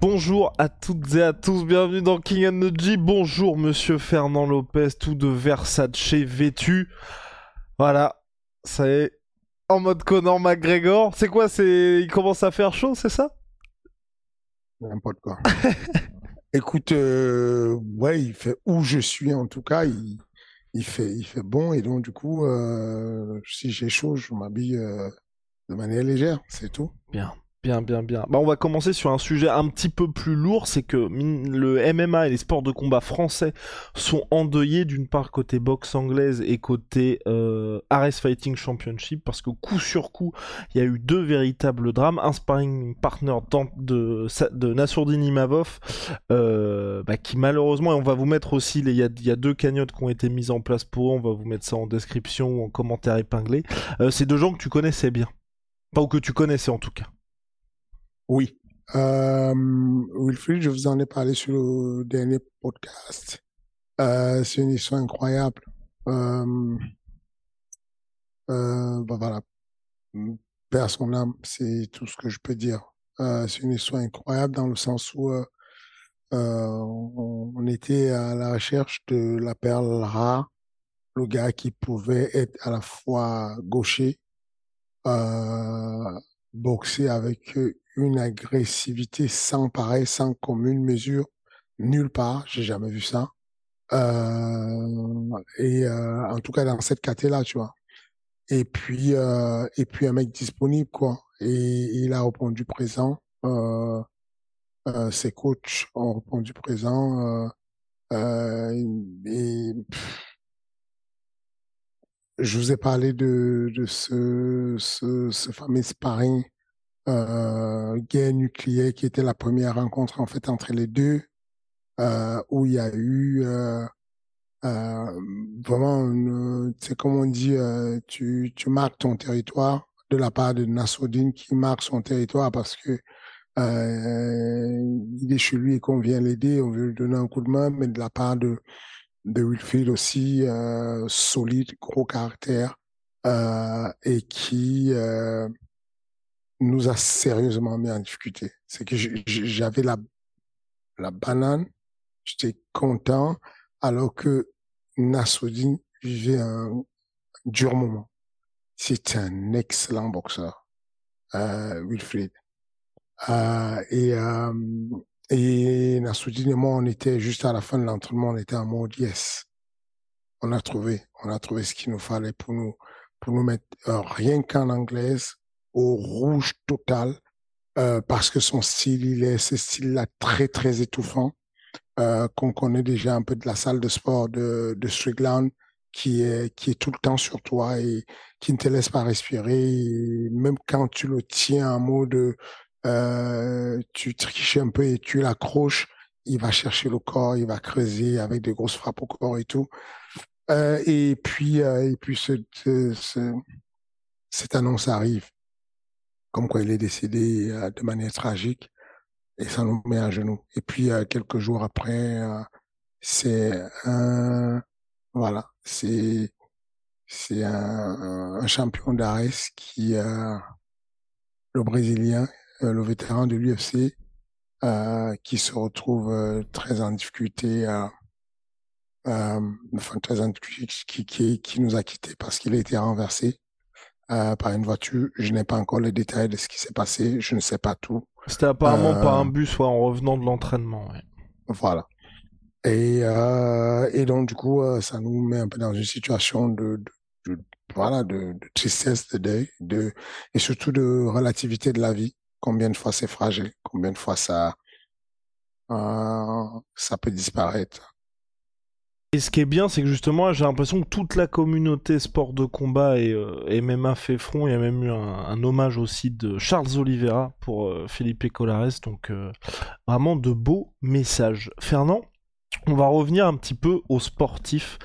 Bonjour à toutes et à tous, bienvenue dans King and the G. Bonjour monsieur Fernand Lopez, tout de Versace vêtu. Voilà, ça y est, en mode Conor McGregor. C'est quoi, c'est... Il commence à faire chaud, c'est ça? N'importe quoi. Écoute, euh, ouais, il fait où je suis en tout cas, il, il fait, il fait bon et donc du coup, euh, si j'ai chaud, je m'habille euh, de manière légère, c'est tout. Bien. Bien, bien, bien. Bah, on va commencer sur un sujet un petit peu plus lourd, c'est que le MMA et les sports de combat français sont endeuillés d'une part côté boxe anglaise et côté euh, Fighting Championship, parce que coup sur coup, il y a eu deux véritables drames. Un sparring partner de, de Nassourdine Imavov, euh, bah, qui malheureusement, et on va vous mettre aussi, les- il y a, il y a deux cagnottes qui ont été mises en place pour eux, on va vous mettre ça en description ou en commentaire épinglé. Euh, c'est deux gens que tu connaissais bien. Pas ou que tu connaissais en tout cas. Oui. Euh, Wilfried, je vous en ai parlé sur le dernier podcast. Euh, c'est une histoire incroyable. Euh, bah voilà. Père son âme, c'est tout ce que je peux dire. C'est une histoire incroyable dans le sens où on, on était à la recherche de la perle rare, le gars qui pouvait être à la fois gaucher, boxer avec une agressivité sans pareil, sans commune mesure, nulle part, j'ai jamais vu ça. Euh, et euh, en tout cas dans cette caté-là, tu vois. Et puis euh, et puis un mec disponible quoi. Et il a répondu présent. Ses coachs ont répondu présent. Et je vous ai parlé de de ce ce, ce fameux sparring guerre nucléaire qui était la première rencontre en fait entre les deux euh, où il y a eu euh, euh, vraiment c'est comme on dit euh, tu tu marques ton territoire de la part de Nassoudine qui marque son territoire parce que euh, il est chez lui et qu'on vient l'aider on veut lui donner un coup de main mais de la part de de Wilfield aussi euh, solide gros caractère euh, et qui euh, nous a sérieusement mis en difficulté. C'est que j'avais la, la banane, j'étais content, alors que Nassoudine vivait un dur moment. C'est un excellent boxeur, euh, Wilfried. Euh, et, euh, et Nassoudine et moi, on était juste à la fin de l'entraînement, on était en mode yes. On a trouvé, on a trouvé ce qu'il nous fallait pour nous, pour nous mettre euh, rien qu'en anglaise au rouge total euh, parce que son style, il est ce style-là très très étouffant euh, qu'on connaît déjà un peu de la salle de sport de, de Strickland qui est qui est tout le temps sur toi et qui ne te laisse pas respirer. Et même quand tu le tiens en mode euh, tu triches un peu et tu l'accroches il va chercher le corps il va creuser avec des grosses frappes au corps et tout. Euh, et puis euh, et puis ce, ce, ce- cette annonce arrive comme quoi il est décédé euh, de manière tragique et ça nous met à genoux. Et puis euh, quelques jours après, euh, c'est un voilà, c'est c'est un, champion d'Ares qui le brésilien, le vétéran de l'UFC, qui se retrouve très en difficulté, enfin qui, qui, qui nous a quittés parce qu'il a été renversé euh, par une voiture. Je n'ai pas encore les détails de ce qui s'est passé, je ne sais pas tout. C'était apparemment Euh, par un bus ouais, en revenant de l'entraînement. ouais. Voilà. Et, euh, et donc, du coup, euh, ça nous met un peu dans une situation de, de, de- voilà, de, de tristesse, de deuil, de, et surtout de relativité de la vie. combien de fois c'est fragile, combien de fois ça, euh, ça peut disparaître. Et ce qui est bien, c'est que justement, j'ai l'impression que toute la communauté sport de combat et, euh, MMA fait front. Il y a même eu un, hommage aussi de Charles Oliveira pour euh, Felipe Colares. Donc, euh, vraiment de beaux messages. Fernand on va revenir un petit peu aux sportifs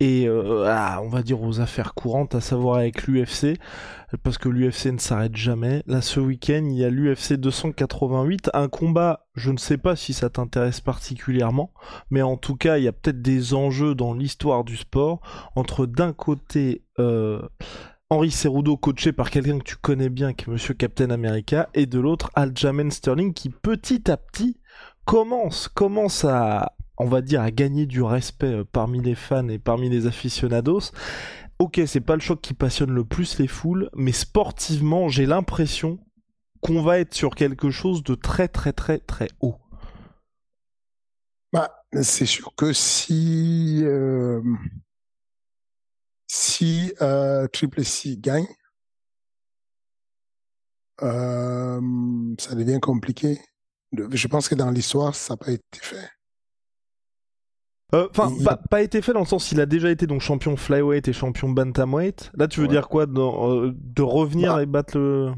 et euh, on va dire aux affaires courantes, à savoir avec l'UFC, parce que l'UFC ne s'arrête jamais. Là, ce week-end, il y a l'UFC 288, un combat, je ne sais pas si ça t'intéresse particulièrement, mais en tout cas, il y a peut-être des enjeux dans l'histoire du sport entre d'un côté... Euh, Henri Cerudo coaché par quelqu'un que tu connais bien, qui est Monsieur Captain America, et de l'autre Aljamain Sterling qui petit à petit commence, commence à, on va dire, à gagner du respect euh, parmi les fans et parmi les aficionados. Ok, c'est pas le choc qui passionne le plus les foules, mais sportivement, j'ai l'impression qu'on va être sur quelque chose de très très très très haut. Bah, c'est sûr que si euh, si euh, Triple C gagne, ça devient compliqué. Je pense que dans l'histoire, ça n'a pas été fait. Euh, enfin, pas, été fait dans le sens il a déjà été donc champion flyweight et champion bantamweight. Là, tu veux dire quoi euh, De revenir bah, et battre le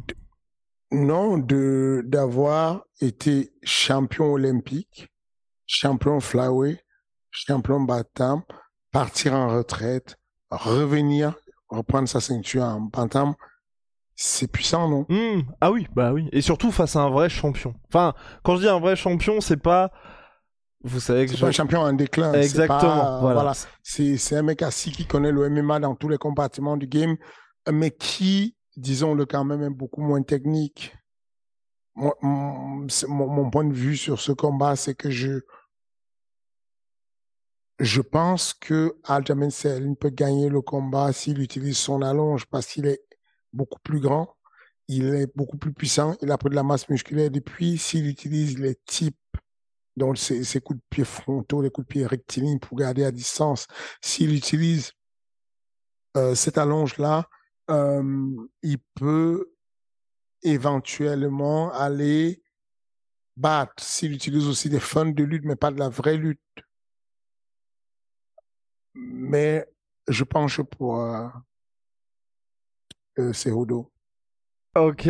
Non, de d'avoir été champion olympique, champion flyweight, champion bantam, partir en retraite, revenir, reprendre sa ceinture en bantam. C'est puissant, non? Mmh. Ah oui, bah oui. Et surtout face à un vrai champion. Enfin, quand je dis un vrai champion, c'est pas vous savez que c'est un champion en déclin. Exactement. voilà. C'est un mec assis qui connaît le MMA dans tous les compartiments du game, mais qui, disons-le quand même, est beaucoup moins technique. mon, mon, point de vue sur ce combat, c'est que je je pense que Aljamain Sterling peut gagner le combat s'il utilise son allonge parce qu'il est beaucoup plus grand, il est beaucoup plus puissant, il a pris de la masse musculaire depuis s'il utilise les types donc ces, coups de pied frontaux, les coups de pied rectilignes pour garder à distance. S'il utilise euh, cette allonge-là, euh, il peut éventuellement aller battre s'il utilise aussi des fun de lutte, mais pas de la vraie lutte. Mais je penche pour euh, euh Ok.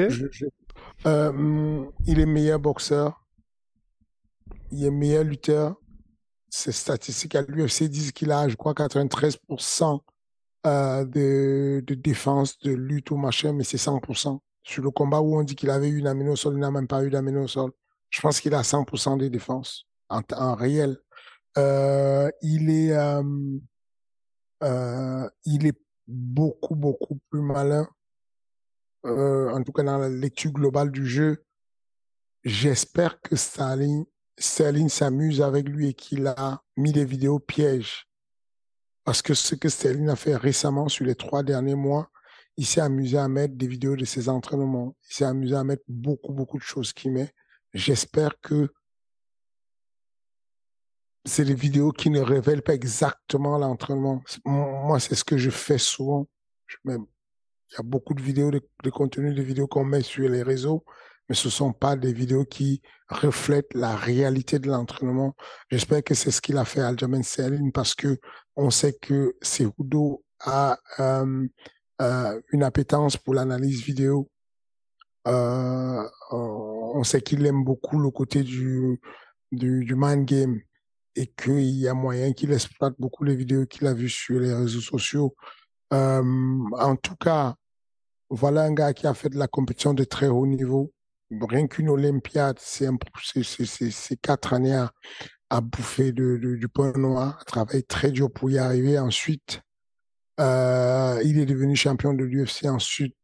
il est meilleur boxeur il est meilleur lutteur. Ses statistiques à l'UFC disent qu'il a, je crois, 93% euh, de, de défense, de lutte ou machin, mais c'est 100%. Sur le combat où on dit qu'il avait eu une amino sol, il n'a même pas eu d'amino sol. Je pense qu'il a 100% des défenses en, en réel. Euh, il est, euh, euh, il est beaucoup, beaucoup plus malin. Euh, en tout cas, dans la lecture globale du jeu, j'espère que Staline Sterling s'amuse avec lui et qu'il a mis des vidéos pièges. Parce que ce que Sterling a fait récemment sur les trois derniers mois, il s'est amusé à mettre des vidéos de ses entraînements. Il s'est amusé à mettre beaucoup, beaucoup de choses qu'il met. J'espère que c'est des vidéos qui ne révèlent pas exactement l'entraînement. Moi, c'est ce que je fais souvent. il y a beaucoup de vidéos, de, de contenu de vidéos qu'on met sur les réseaux mais ce sont pas des vidéos qui reflètent la réalité de l'entraînement. J'espère que c'est ce qu'il a fait Aljamain Sterling parce que on sait que Cerudo a euh, euh, une appétence pour l'analyse vidéo. Euh, on sait qu'il aime beaucoup le côté du, du, du mind game et qu'il y a moyen qu'il exploite beaucoup les vidéos qu'il a vues sur les réseaux sociaux. Euh, en tout cas, voilà un gars qui a fait de la compétition de très haut niveau rien qu'une Olympiade, c'est quatre années à, à bouffer du point noir, à travailler très dur pour y arriver. Ensuite, euh, il est devenu champion de l'UFC, ensuite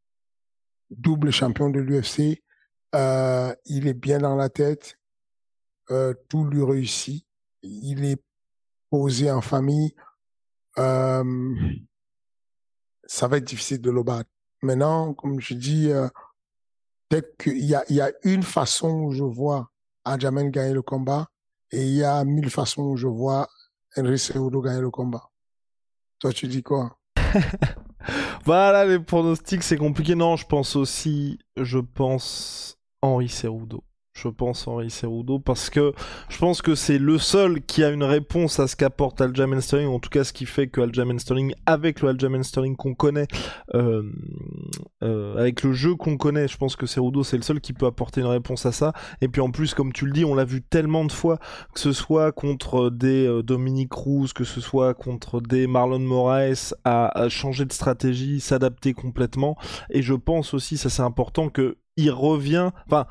double champion de l'UFC. Euh, il est bien dans la tête, euh, tout lui réussit. Il est posé en famille. Ça va être difficile de le battre. Maintenant, comme je dis, qu'il y a, il y a une façon où je vois Adjamen gagner le combat et il y a mille façons où je vois Henry Cejudo gagner le combat. Toi, tu dis quoi? Voilà, les pronostics, c'est compliqué. Non, je pense aussi, je pense Henri Cerudo je pense, Henri Cerudo, parce que je pense que c'est le seul qui a une réponse à ce qu'apporte Aljamain Sterling, en tout cas ce qui fait que Aljamain Sterling, avec le Aljamain Sterling qu'on connaît, euh, euh, avec le jeu qu'on connaît, je pense que Cerudo c'est le seul qui peut apporter une réponse à ça. Et puis en plus, comme tu le dis, on l'a vu tellement de fois, que ce soit contre des euh, Dominique Cruz, que ce soit contre des Marlon Moraes, à, à changer de stratégie, s'adapter complètement. Et je pense aussi, ça c'est important, que il revient, enfin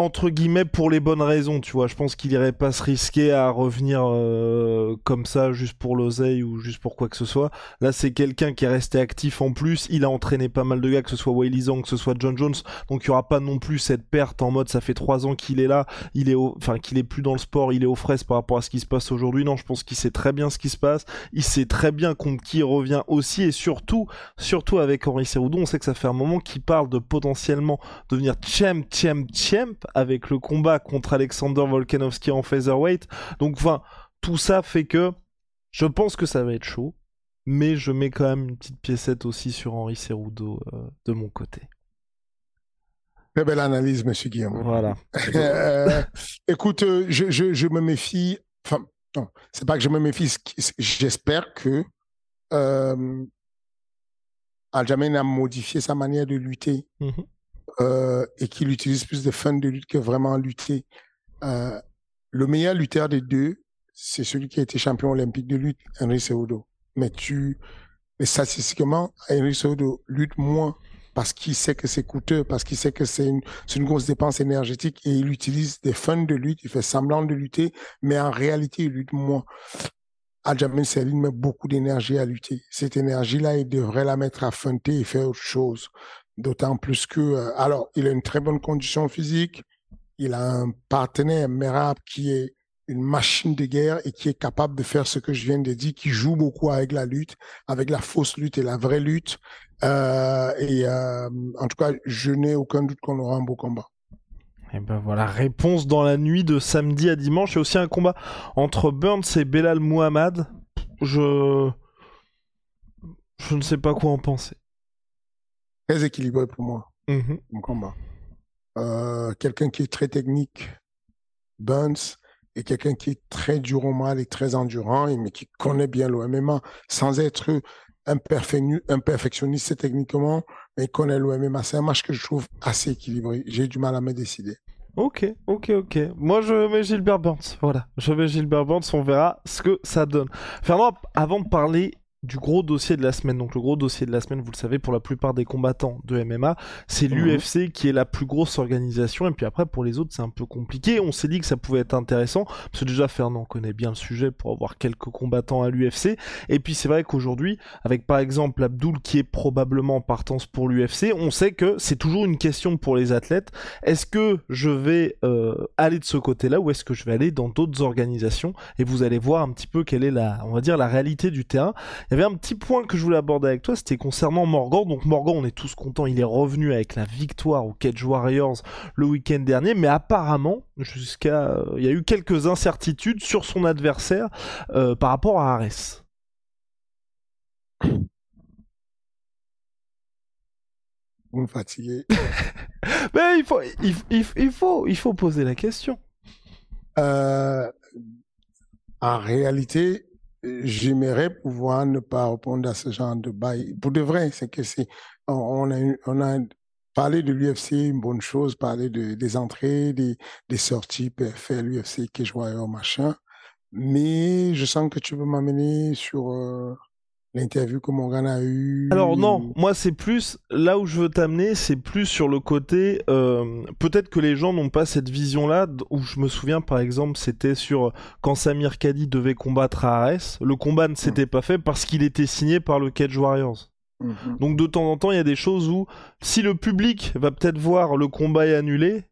entre guillemets pour les bonnes raisons, tu vois. Je pense qu'il irait pas se risquer à revenir euh, comme ça juste pour l'oseille ou juste pour quoi que ce soit. Là, c'est quelqu'un qui est resté actif en plus. Il a entraîné pas mal de gars, que ce soit Wiley que ce soit John Jones. Donc il y aura pas non plus cette perte en mode ça fait trois ans qu'il est là, il est enfin qu'il est plus dans le sport, il est aux fraises par rapport à ce qui se passe aujourd'hui. Non, je pense qu'il sait très bien ce qui se passe. Il sait très bien contre qui il revient aussi et surtout, surtout avec Henri Cerudo, on sait que ça fait un moment qu'il parle de potentiellement devenir champ, champ, champ avec le combat contre Alexander Volkanovski en featherweight. Donc, enfin, tout ça fait que je pense que ça va être chaud, mais je mets quand même une petite piécette aussi sur Henri Cerudo euh, de mon côté. Très belle analyse, monsieur Guillaume. Voilà. Euh, écoute, euh, je, je, je, me méfie. Enfin, non, c'est pas que je me méfie. J'espère que euh, Aljamain a modifié sa manière de lutter. Mm -hmm euh, et qu'il utilise plus de fun de lutte que vraiment lutter. Euh, le meilleur lutteur des deux, c'est celui qui a été champion olympique de lutte, Henry Cejudo. Mais tu, mais statistiquement, Henry Cejudo lutte moins parce qu'il sait que c'est coûteux, parce qu'il sait que c'est une, grosse dépense énergétique et il utilise des fun de lutte, il fait semblant de lutter, mais en réalité, il lutte moins. Aljamain Sterling met beaucoup d'énergie à lutter. Cette énergie-là, il devrait la mettre à funter et faire autre chose. D'autant plus que, euh, alors, il a une très bonne condition physique. Il a un partenaire, Merab, qui est une machine de guerre et qui est capable de faire ce que je viens de dire, qui joue beaucoup avec la lutte, avec la fausse lutte et la vraie lutte. Euh, et euh, en tout cas, je n'ai aucun doute qu'on aura un beau combat. Et ben voilà, réponse dans la nuit de samedi à dimanche. Il y a aussi un combat entre Burns et Belal Muhammad. Je. Je ne sais pas quoi en penser très équilibré pour moi, mmh. mon combat. Euh, quelqu'un qui est très technique, Burns, et quelqu'un qui est très dur au mal et très endurant, mais qui connaît bien l'OMMA, sans être un, perfectionniste techniquement, mais il connaît l'OMMA. C'est un match que je trouve assez équilibré. J'ai du mal à me décider. Ok, ok, ok. Moi, je mets Gilbert Burns. Voilà, je mets Gilbert Burns. On verra ce que ça donne. Fernand, avant de parler du gros dossier de la semaine. Donc le gros dossier de la semaine, vous le savez, pour la plupart des combattants de MMA, c'est mhm. l'UFC qui est la plus grosse organisation. Et puis après, pour les autres, c'est un peu compliqué. On s'est dit que ça pouvait être intéressant, parce que déjà Fernand connaît bien le sujet pour avoir quelques combattants à l'UFC. Et puis c'est vrai qu'aujourd'hui, avec par exemple Abdul qui est probablement en partance pour l'UFC, on sait que c'est toujours une question pour les athlètes. Est-ce que je vais euh, aller de ce côté-là ou est-ce que je vais aller dans d'autres organisations? Et vous allez voir un petit peu quelle est la, on va dire, la réalité du terrain. Il y avait un petit point que je voulais aborder avec toi, c'était concernant Morgan. Donc Morgan, on est tous contents, il est revenu avec la victoire au Cage Warriors le week-end dernier, mais apparemment, jusqu'à, il y a eu quelques incertitudes sur son adversaire euh, par rapport à Ares. Vous me fatiguez. mais il faut, il, faut, il faut poser la question. Euh, en réalité, j'aimerais pouvoir ne pas répondre à ce genre de bail. Pour de vrai, c'est que c'est, on, a, on a parlé de l'UFC, une bonne chose, parler de, des entrées, des, sorties, faire l'UFC, que je vois machin. Mais je sens que tu veux m'amener sur, euh, l'interview que Morgan a eu Alors non, moi c'est plus là où je veux t'amener, c'est plus sur le côté euh, peut-être que les gens n'ont pas cette vision-là où je me souviens par exemple c'était sur quand Samir Kadi devait combattre à Ares, le combat ne s'était pas fait parce qu'il était signé par le Cage Warriors. Mhm. Donc de temps en temps, il y a des choses où si le public va peut-être voir le combat est annulé,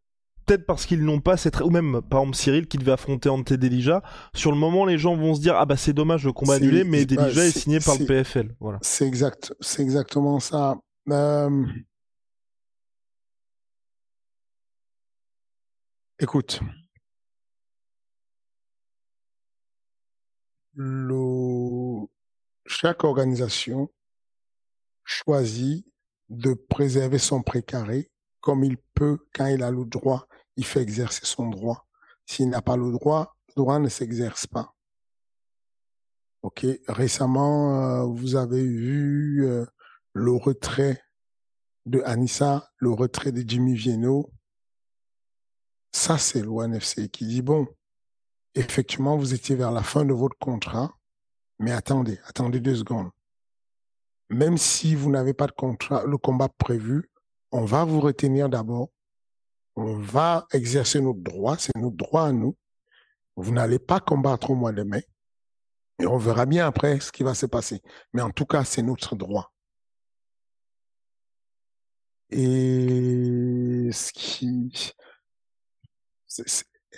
peut-être parce qu'ils n'ont pas cette ou même par exemple Cyril qui devait affronter Ante Delija sur le moment les gens vont se dire ah bah c'est dommage le combat annulé mais Delija est, signé par le PFL voilà. c'est exact c'est exactement ça. Euh... écoute. Le... chaque organisation choisit de préserver son précaré comme il peut, quand il a le droit, il fait exercer son droit. S'il n'a pas le droit, le droit ne s'exerce pas. Ok, récemment, euh, vous avez vu euh, le retrait de Anissa, le retrait de Jimmy Vienno. Ça, c'est l'ONFC qui dit, bon, effectivement, vous étiez vers la fin de votre contrat, mais attendez, attendez deux secondes. Même si vous n'avez pas de contrat, le combat prévu, on va vous retenir d'abord. On va exercer notre droit, c'est notre droit à nous. Vous n'allez pas combattre au mois de mai. Et on verra bien après ce qui va se passer. Mais en tout cas, c'est notre droit. Et ce qui...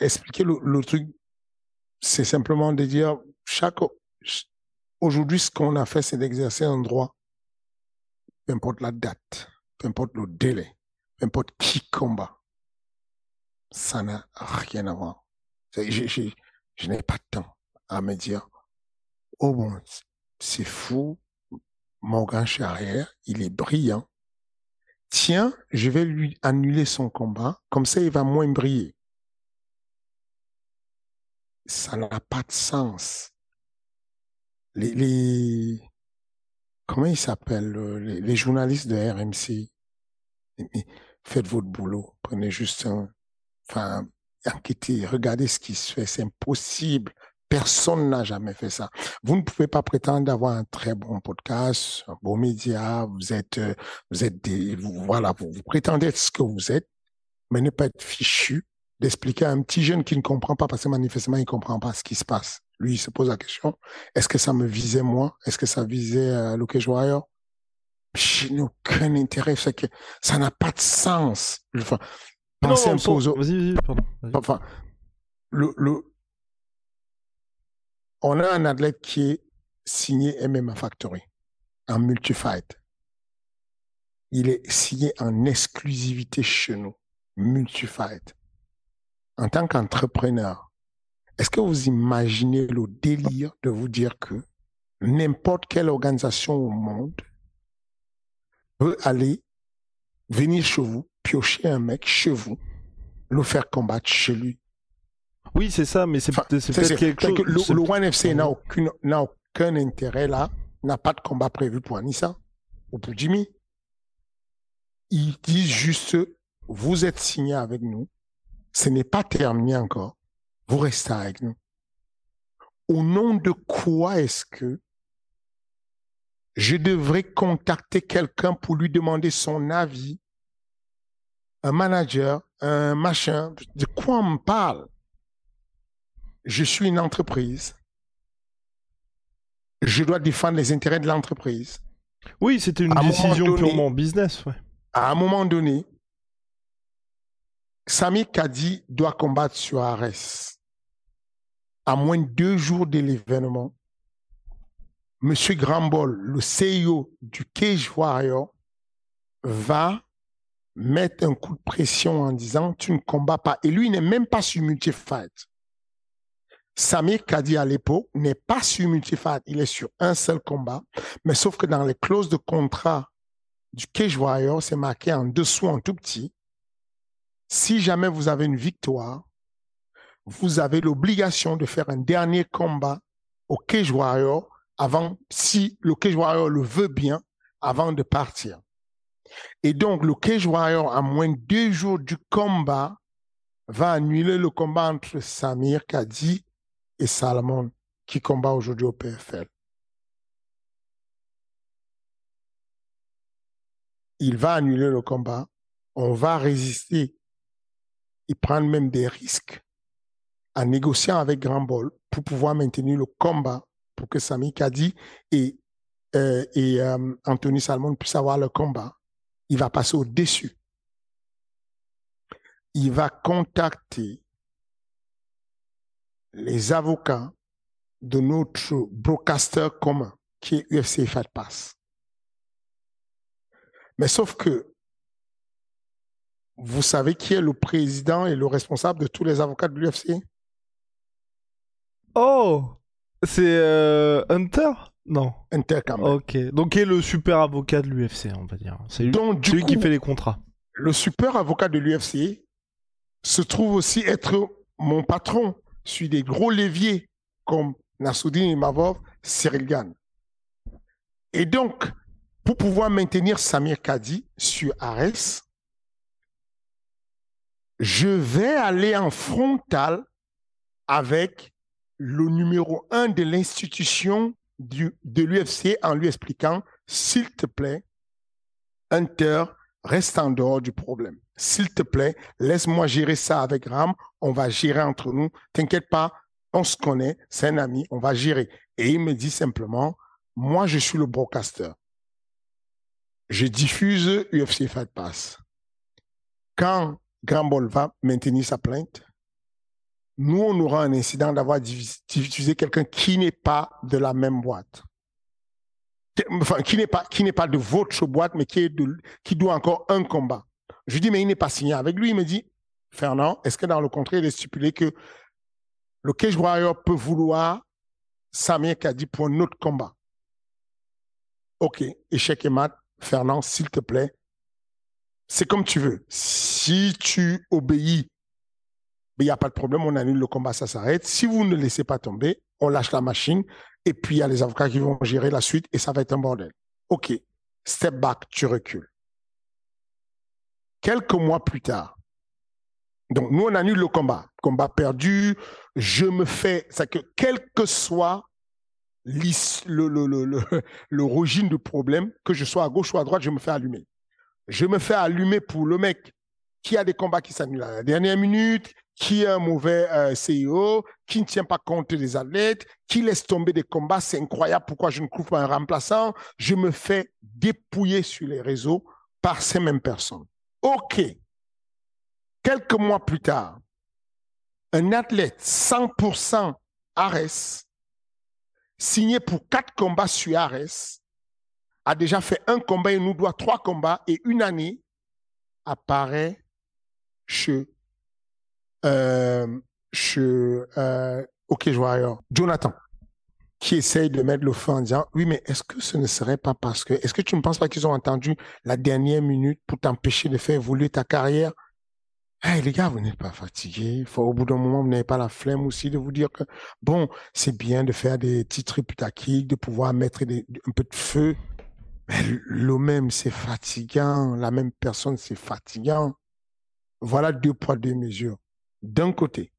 expliquer le, truc, c'est simplement de dire, chaque... Aujourd'hui, ce qu'on a fait, c'est d'exercer un droit. Peu importe la date, peu importe le délai, peu importe qui combat. Ça n'a rien à voir. je n'ai pas de temps à me dire, oh bon, c'est fou, Morgan Charrière, il est brillant. Tiens, je vais lui annuler son combat, comme ça il va moins briller. Ça n'a pas de sens. Les, comment ils s'appellent, les, les, journalistes de RMC, faites votre boulot, prenez juste un, enfin, enquêtez, regardez ce qui se fait, c'est impossible Personne n'a jamais fait ça. Vous ne pouvez pas prétendre d'avoir un très bon podcast, un beau média. Vous êtes, euh, vous êtes des, voilà, vous, prétendez être ce que vous êtes, mais ne pas être fichu d'expliquer à un petit jeune qui ne comprend pas parce que manifestement il comprend pas ce qui se passe. Lui, il se pose la question est-ce que ça me visait moi? Est-ce que ça visait euh, Luke n'ai aucun intérêt. C'est que ça n'a pas de sens. Vas-y, vas-y, pardon. Enfin, le, le, on a un athlète qui est signé MMA Factory en multifight. Il est signé en exclusivité chez nous, multifight. En tant qu'entrepreneur, est-ce que vous imaginez le délire de vous dire que n'importe quelle organisation au monde peut aller venir chez vous, piocher un mec chez vous, le faire combattre chez lui oui, c'est ça, mais c'est peut-être quelque chose. Le, le FC n'a aucune, n'a aucun intérêt là, n'a pas de combat prévu pour Anissa ou pour Jimmy. Ils disent juste, vous êtes signé avec nous, ce n'est pas terminé encore, vous restez avec nous. Au nom de quoi est-ce que je devrais contacter quelqu'un pour lui demander son avis, un manager, un machin, de quoi on me parle? Je suis une entreprise. Je dois défendre les intérêts de l'entreprise. Oui, c'était une décision purement business. À un moment donné, Sami Kadi doit combattre sur Ares. À moins de deux jours de l'événement, Monsieur Grambol, le CEO du Cage Warrior, va mettre un coup de pression en disant tu ne combats pas. Et lui, n'est même pas sur multi-fight. Samir Kadi l'époque n'est pas sur multifat, il est sur un seul combat, mais sauf que dans les clauses de contrat du Cage Warrior, c'est marqué en dessous en tout petit. Si jamais vous avez une victoire, vous avez l'obligation de faire un dernier combat au Cage Warrior avant, si le Cage Warrior le veut bien, avant de partir. Et donc, le Cage Warrior, à moins de deux jours du combat, va annuler le combat entre Samir Kadi et Salomon qui combat aujourd'hui au PFL. Il va annuler le combat, on va résister et prendre même des risques en négociant avec Grand Ball pour pouvoir maintenir le combat pour que Sami Kadi et, euh, euh, Anthony Salmon puissent avoir le combat. Il va passer au-dessus. Il va contacter les avocats de notre broadcaster commun, qui est UFC Fight Pass. Mais sauf que, vous savez qui est le président et le responsable de tous les avocats de l'UFC Oh C'est euh, Hunter Non. Quand Ok. Donc, qui est le super avocat de l'UFC, on va dire. C'est lui, qui fait les contrats. le super avocat de l'UFC se trouve aussi être mon patron sur des gros leviers comme Nassoudine Imavov, Cyril Gann. Et donc, pour pouvoir maintenir Samir Kadi sur Ares, je vais aller en frontal avec le numéro un de l'institution de l'UFC en lui expliquant, s'il te plaît, Hunter, reste en dehors du problème. S'il te plaît, laisse-moi gérer ça avec Ram. On va gérer entre nous. T'inquiète pas, on se connaît, c'est un ami, on va gérer. Et il me dit simplement, moi, je suis le broadcaster. Je diffuse UFC Fight Pass. Quand Grambol va maintenir sa plainte, nous, on aura un incident d'avoir diffusé quelqu'un qui n'est pas de la même boîte. Enfin, qui n'est pas, de votre boîte, mais qui, doit encore un combat. Je lui dis, mais il n'est pas signé avec lui. Il me dit, Fernand, est-ce que dans le contrat, il est stipulé que le Cage peut vouloir Samir dit pour un autre combat? OK, échec et mat. Fernand, s'il te plaît, c'est comme tu veux. Si tu obéis, il n'y a pas de problème, on annule le combat, ça s'arrête. Si vous ne laissez pas tomber, on lâche la machine et puis il y a les avocats qui vont gérer la suite et ça va être un bordel. OK, step back, tu recules. Quelques mois plus tard, donc nous on annule le combat, combat perdu, je me fais, c'est que quel que soit le, le, le, l'origine du problème, que je sois à gauche ou à droite, je me fais allumer je me fais allumer pour le mec qui a des combats qui s'annulent à la dernière minute, qui est un mauvais euh, CEO, qui ne tient pas compte des athlètes, qui laisse tomber des combats. C'est incroyable pourquoi je ne trouve pas un remplaçant? Je me fais dépouiller sur les réseaux par ces mêmes personnes. OK. Quelques mois plus tard, un athlète 100% Ares, signé pour quatre combats sur Ares, a déjà fait un combat, il nous doit trois combats, et une année apparaît chez, euh, euh, OK Joueur, Jonathan, qui essaye de mettre le feu en disant, oui, mais est-ce que ce ne serait pas parce que, est-ce que tu ne penses pas qu'ils ont entendu la dernière minute pour t'empêcher de faire évoluer ta carrière? Hey, les gars, vous n'êtes pas fatigués. Au bout d'un moment, vous n'avez pas la flemme aussi de vous dire que, bon, c'est bien de faire des titres putakiques, de pouvoir mettre un peu de feu le même, c'est fatigant. La même personne, c'est fatigant. Voilà deux poids, deux mesures. D'un côté,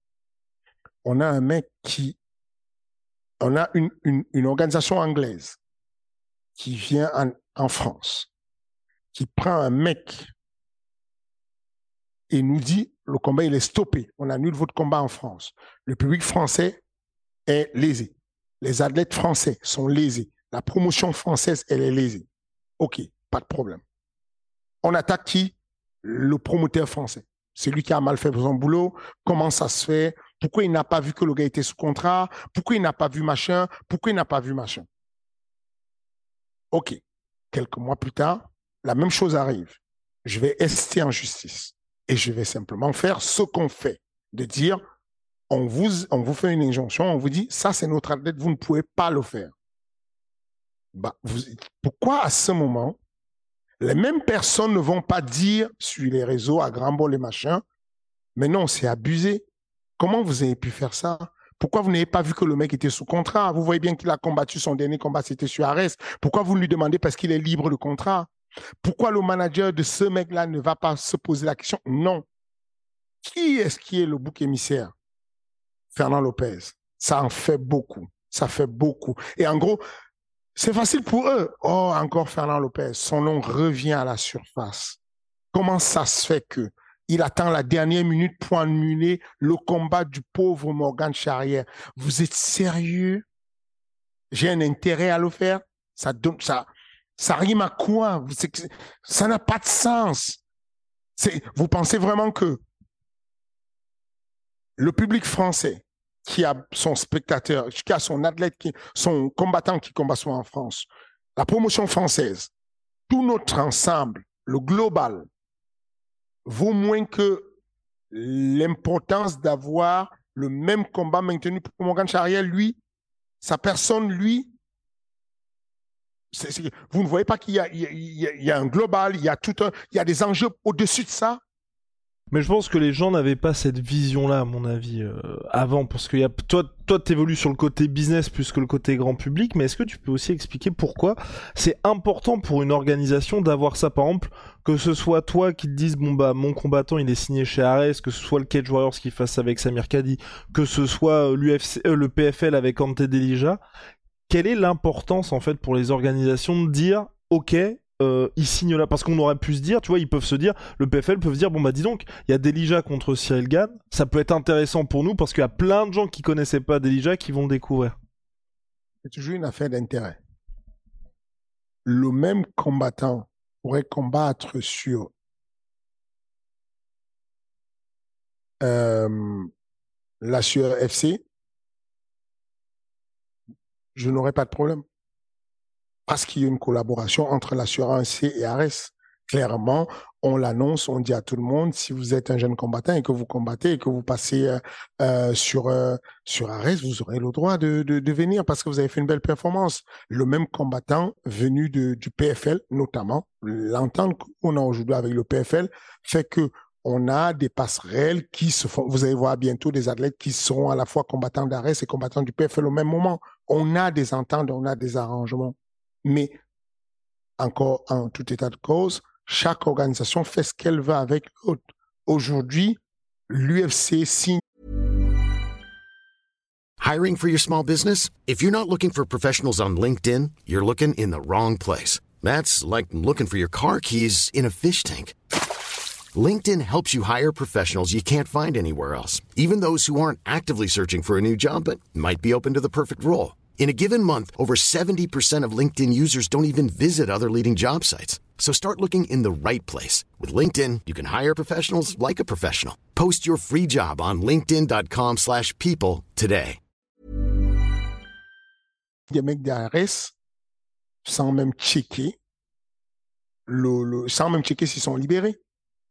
on a un mec qui, on a une, organisation anglaise qui vient en, en France, qui prend un mec et nous dit le combat il est stoppé, on annule votre combat en France. Le public français est lésé. Les athlètes français sont lésés. La promotion française, elle est lésée. OK, pas de problème. On attaque qui? Le promoteur français. C'est lui qui a mal fait son boulot. Comment ça se fait? Pourquoi il n'a pas vu que le gars était sous contrat? Pourquoi il n'a pas vu machin? Pourquoi il n'a pas vu machin? OK. Quelques mois plus tard, la même chose arrive. Je vais ester en justice et je vais simplement faire ce qu'on fait, de dire on vous, on vous fait une injonction, on vous dit ça c'est notre athlète, vous ne pouvez pas le faire bah, pourquoi à ce moment, les mêmes personnes ne vont pas dire sur les réseaux à grand bol et machin, mais non, c'est abusé. Comment vous avez pu faire ça? Pourquoi vous n'avez pas vu que le mec était sous contrat? Vous voyez bien qu'il a combattu son dernier combat, c'était sur Ares. Pourquoi vous lui demandez parce qu'il est libre de contrat? Pourquoi le manager de ce mec-là ne va pas se poser la question? Non. Qui est-ce qui est le bouc émissaire? Fernand Lopez. Ça en fait beaucoup. Ça fait beaucoup. Et en gros, c'est facile pour eux. Oh, encore Fernand Lopez, son nom revient à la surface. Comment ça se fait que il attend la dernière minute pour annuler le combat du pauvre Morgan Charrière? Vous êtes sérieux? J'ai un intérêt à le faire Ça donne ça ça rime à quoi? Ça n'a pas de sens. Vous pensez vraiment que le public français qui a son spectateur, qui a son athlète, qui, son combattant qui combat soit en France, la promotion française, tout notre ensemble, le global, vaut moins que l'importance d'avoir le même combat maintenu pour Morgan Charrière, lui, sa personne, lui, vous ne voyez pas qu'il y, y, a un global, il y a tout un, il y a des enjeux au-dessus de ça? Mais je pense que les gens n'avaient pas cette vision-là, à mon avis, euh, avant, parce que y a, toi, toi, t'évolues sur le côté business plus que le côté grand public, mais est-ce que tu peux aussi expliquer pourquoi c'est important pour une organisation d'avoir ça, par exemple, que ce soit toi qui te dises, bon bah, mon combattant, il est signé chez Ares, que ce soit le Cage Warriors qui fasse avec Samir Kadi, que ce soit l'UFC, euh, le PFL avec Ante Delija, quelle est l'importance, en fait, pour les organisations de dire, ok, euh, ils signent là parce qu'on aurait pu se dire, tu vois, ils peuvent se dire, le PFL peut se dire, bon bah dis donc, il y a Delija contre Cyril Gann, ça peut être intéressant pour nous parce qu'il y a plein de gens qui connaissaient pas Delija qui vont le découvrir. C'est toujours une affaire d'intérêt. Le même combattant pourrait combattre sur euh, la sur FC, je n'aurais pas de problème parce qu'il y a une collaboration entre l'assurance et Ares. Clairement, on l'annonce, on dit à tout le monde, si vous êtes un jeune combattant et que vous combattez et que vous passez euh, euh, sur euh, sur Ares, vous aurez le droit de, de, venir parce que vous avez fait une belle performance. Le même combattant venu du PFL, notamment, l'entente qu'on a aujourd'hui avec le PFL fait que on a des passerelles qui se font. Vous allez voir bientôt des athlètes qui seront à la fois combattants d'Ares et combattants du PFL au même moment. On a des ententes, on a des arrangements. Mais encore en tout état de cause, chaque organisation fait ce qu'elle veut avec l'autre. Aujourd'hui, l'UFC signe. Hiring for your small business? If you're not looking for professionals on LinkedIn, you're looking in the wrong place. That's like looking for your car keys in a fish tank. LinkedIn helps you hire professionals you can't find anywhere else, even those who aren't actively searching for a new job but might be open to the perfect role. In a given month, over 70% of LinkedIn users don't even visit other leading job sites. So start looking in the right place. With LinkedIn, you can hire professionals like a professional. Post your free job on linkedin.com slash people today. Des mecs d'ARS, sans même checker, le, le, sans même checker s'ils sont libérés.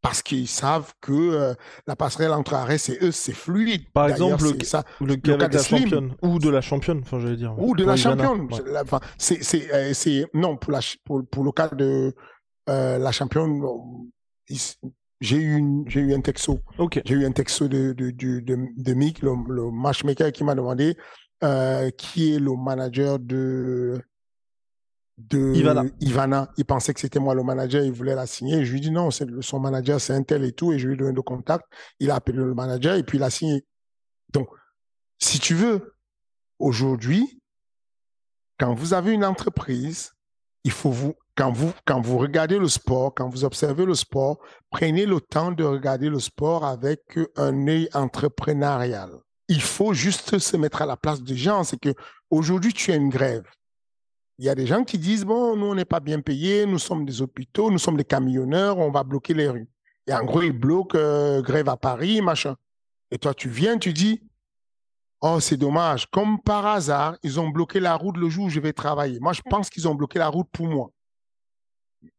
Parce qu'ils savent que euh, la passerelle entre Arès et eux, c'est fluide. Par exemple, le, ça, le, cas de la championne, ou de la championne, enfin, j'allais dire. Ou de la championne. Enfin, c'est, c'est, euh, c'est, non, pour, la, pour, pour le cas de euh, la championne, j'ai eu, une, j'ai eu un texto. Okay. J'ai eu un texto de, de, de, de, de Mick, le, le matchmaker, qui m'a demandé euh, qui est le manager de de Ivana. Il pensait que c'était moi le manager, il voulait la signer. Je lui dis non, c'est son manager, c'est un tel et tout. Et je lui ai donné le contact. Il a appelé le manager et puis il a signé. Donc, si tu veux, aujourd'hui, quand vous avez une entreprise, il faut vous, quand vous, quand vous regardez le sport, quand vous observez le sport, prenez le temps de regarder le sport avec un œil entrepreneurial. Il faut juste se mettre à la place des gens. C'est que aujourd'hui, tu as une grève il y a des gens qui disent, bon, nous, on n'est pas bien payés, nous sommes des hôpitaux, nous sommes des camionneurs, on va bloquer les rues. Et en gros, ils bloquent euh, grève à Paris, machin. Et toi, tu viens, tu dis, oh, c'est dommage. Comme par hasard, ils ont bloqué la route le jour où je vais travailler. Moi, je pense qu'ils ont bloqué la route pour moi.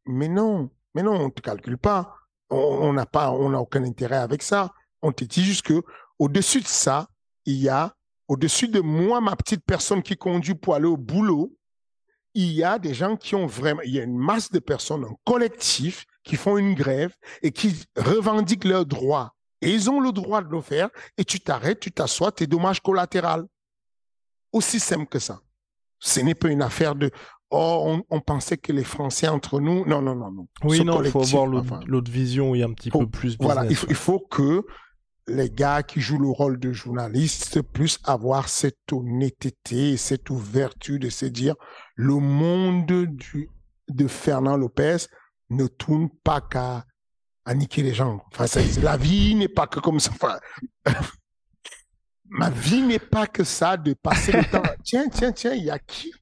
Mais non, mais non, on ne te calcule pas. On n'a pas, on aucun intérêt avec ça. On te dit juste que au-dessus de ça, il y a, au-dessus de moi, ma petite personne qui conduit pour aller au boulot, il y a des gens qui ont vraiment, il y a une masse de personnes, un collectif qui font une grève et qui revendiquent leurs droits. Et ils ont le droit de le faire et tu t'arrêtes, tu t'assois, tes dommages collatéraux. Aussi simple que ça. Ce n'est pas une affaire de oh, on, pensait que les Français entre nous. Non, non, non, non. Oui, non, il faut avoir l'autre vision, il y a un petit peu plus. Voilà, il faut que les gars qui jouent le rôle de journaliste puissent avoir cette honnêteté, cette ouverture de se dire le monde du, de Fernand Lopez ne tourne pas qu'à à niquer les gens. Enfin, la vie n'est pas que comme ça. ma vie n'est pas que ça de passer le temps. Tiens, tiens, tiens, il y a qui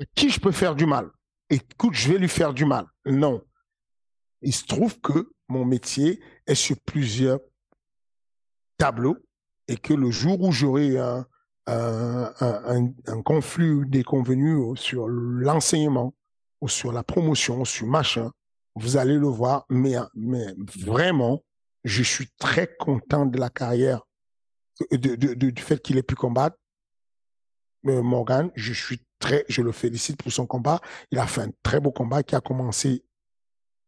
à qui je peux faire du mal? Écoute, je vais lui faire du mal. Non. Il se trouve que mon métier est sur plusieurs tableau et que le jour où j'aurai un, un, conflit déconvenu sur l'enseignement ou sur la promotion, sur machin, vous allez le voir. Mais, mais vraiment, je suis très content de la carrière, de, du fait qu'il ait pu combattre. Morgan, je suis très, je le félicite pour son combat. Il a fait un très beau combat qui a commencé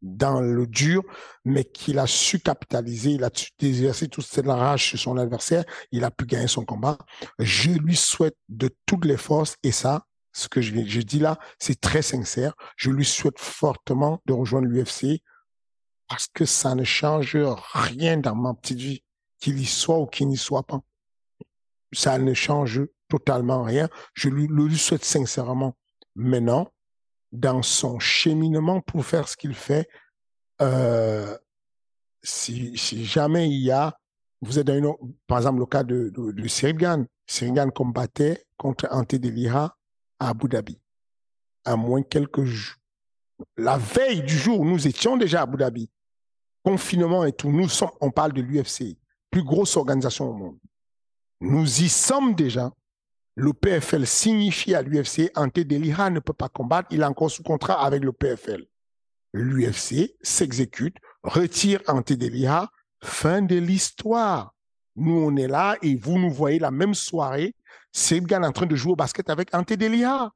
dans le dur, mais qu'il a su capitaliser, il a su exercer toute cette rage sur son adversaire, il a pu gagner son combat. Je lui souhaite de toutes les forces, et ça, ce que je, dis là, c'est très sincère. Je lui souhaite fortement de rejoindre l'UFC parce que ça ne change rien dans ma petite vie, qu'il y soit ou qu'il n'y soit pas. Ça ne change totalement rien. Je lui, lui souhaite sincèrement. Maintenant, dans son cheminement pour faire ce qu'il fait, euh, si, jamais il y a, vous êtes dans par exemple le cas de, de, de Sirigan, Sirigan combattait contre Ante Delira à Abu Dhabi, à moins quelques jours. La veille du jour où nous étions déjà à Abu Dhabi, confinement et tout, nous sommes, on parle de l'UFC, plus grosse organisation au monde. Nous y sommes déjà le PFL signifie à l'UFC, Ante Delira ne peut pas combattre, il est encore sous contrat avec le PFL. L'UFC s'exécute, retire Ante Delira, fin de l'histoire. Nous, on est là et vous nous voyez la même soirée, gars en train de jouer au basket avec Ante Delira.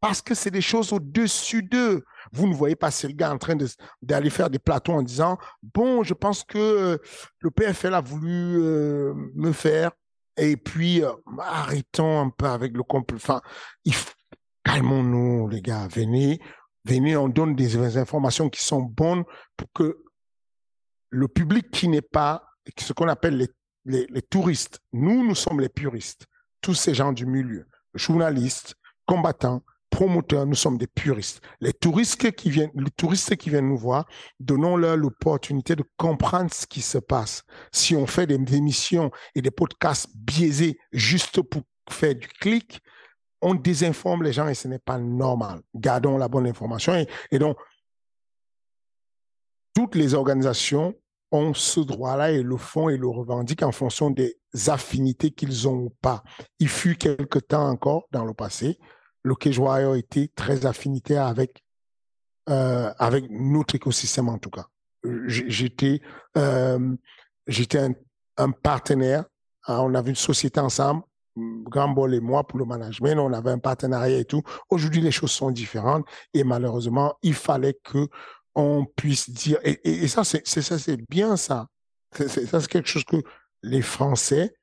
Parce que c'est des choses au-dessus d'eux. Vous ne voyez pas gars en train d'aller faire des plateaux en disant, bon, je pense que euh, le PFL a voulu euh, me faire et puis, euh, arrêtons un peu avec le complot. Enfin, calmons-nous, les gars. Venez, venez, on donne des informations qui sont bonnes pour que le public qui n'est pas ce qu'on appelle les, les, les, touristes, nous, nous sommes les puristes, tous ces gens du milieu, journalistes, combattants, promoteurs, nous sommes des puristes. Les touristes qui viennent, les touristes qui viennent nous voir, donnons-leur l'opportunité de comprendre ce qui se passe. Si on fait des émissions et des podcasts biaisés juste pour faire du clic, on désinforme les gens et ce n'est pas normal. Gardons la bonne information et, et donc toutes les organisations ont ce droit-là et le font et le revendiquent en fonction des affinités qu'ils ont ou pas. Il fut quelque temps encore dans le passé le Warrior était très affinitaire avec, euh, avec notre écosystème en tout cas. J'étais euh, j'étais un, partenaire. Ah, on avait une société ensemble, Ball et moi pour le management. On avait un partenariat et tout. Aujourd'hui, les choses sont différentes et malheureusement, il fallait que on puisse dire et ça c'est ça c'est bien ça. ça c'est quelque chose que les Français